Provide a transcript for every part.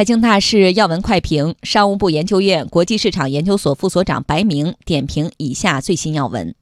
财经大事要闻快评：商务部研究院国际市场研究所副所长白明点评以下最新要闻。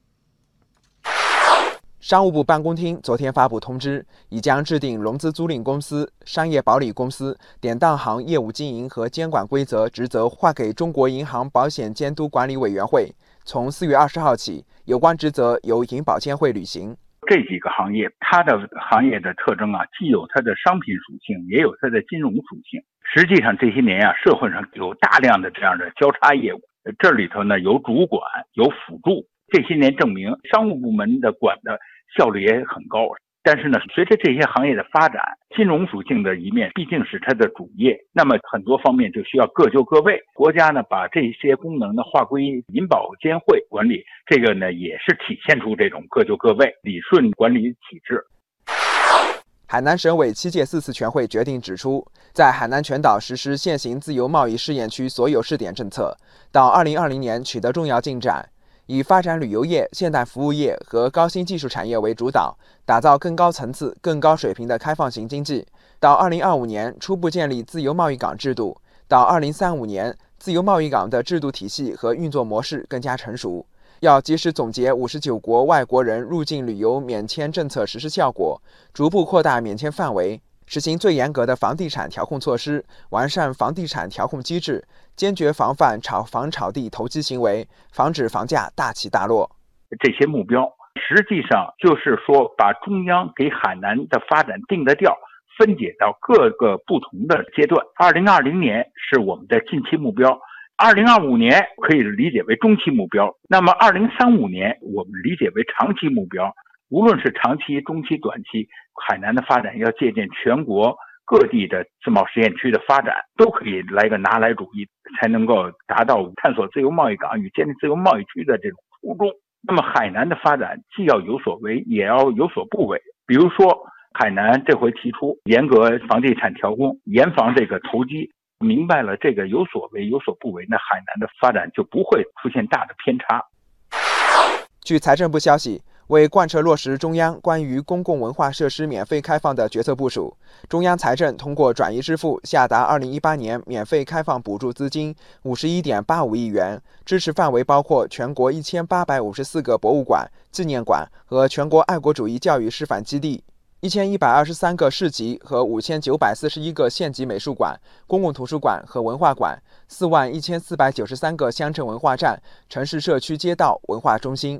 商务部办公厅昨天发布通知，已将制定融资租赁公司、商业保理公司、典当行业务经营和监管规则职责划给中国银行保险监督管理委员会。从四月二十号起，有关职责由银保监会履行。这几个行业，它的行业的特征啊，既有它的商品属性，也有它的金融属性。实际上这些年啊，社会上有大量的这样的交叉业务，这里头呢有主管，有辅助。这些年证明，商务部门的管的。效率也很高，但是呢，随着这些行业的发展，金融属性的一面毕竟是它的主业，那么很多方面就需要各就各位。国家呢，把这些功能呢划归银保监会管理，这个呢也是体现出这种各就各位、理顺管理体制。海南省委七届四次全会决定指出，在海南全岛实施现行自由贸易试验区所有试点政策，到二零二零年取得重要进展。以发展旅游业、现代服务业和高新技术产业为主导，打造更高层次、更高水平的开放型经济。到二零二五年，初步建立自由贸易港制度；到二零三五年，自由贸易港的制度体系和运作模式更加成熟。要及时总结五十九国外国人入境旅游免签政策实施效果，逐步扩大免签范围。实行最严格的房地产调控措施，完善房地产调控机制，坚决防范炒房炒地投机行为，防止房价大起大落。这些目标实际上就是说，把中央给海南的发展定的调分解到各个不同的阶段。二零二零年是我们的近期目标，二零二五年可以理解为中期目标，那么二零三五年我们理解为长期目标。无论是长期、中期、短期，海南的发展要借鉴全国各地的自贸试验区的发展，都可以来个拿来主义，才能够达到探索自由贸易港与建立自由贸易区的这种初衷。那么，海南的发展既要有所为，也要有所不为。比如说，海南这回提出严格房地产调控，严防这个投机，明白了这个有所为有所不为，那海南的发展就不会出现大的偏差。据财政部消息。为贯彻落实中央关于公共文化设施免费开放的决策部署，中央财政通过转移支付下达二零一八年免费开放补助资金五十一点八五亿元，支持范围包括全国一千八百五十四个博物馆、纪念馆和全国爱国主义教育示范基地，一千一百二十三个市级和五千九百四十一个县级美术馆、公共图书馆和文化馆，四万一千四百九十三个乡镇文化站、城市社区街道文化中心。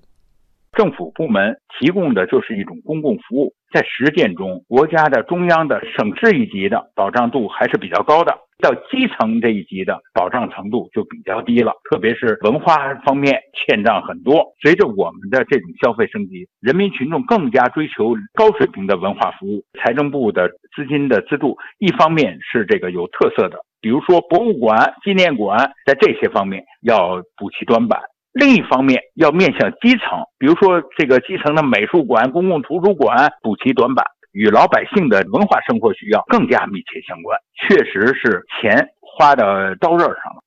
政府部门提供的就是一种公共服务，在实践中，国家的中央的省市一级的保障度还是比较高的，到基层这一级的保障程度就比较低了。特别是文化方面欠账很多。随着我们的这种消费升级，人民群众更加追求高水平的文化服务。财政部的资金的资助，一方面是这个有特色的，比如说博物馆、纪念馆，在这些方面要补齐短板。另一方面，要面向基层，比如说这个基层的美术馆、公共图书馆补齐短板，与老百姓的文化生活需要更加密切相关。确实是钱花到刀刃上了。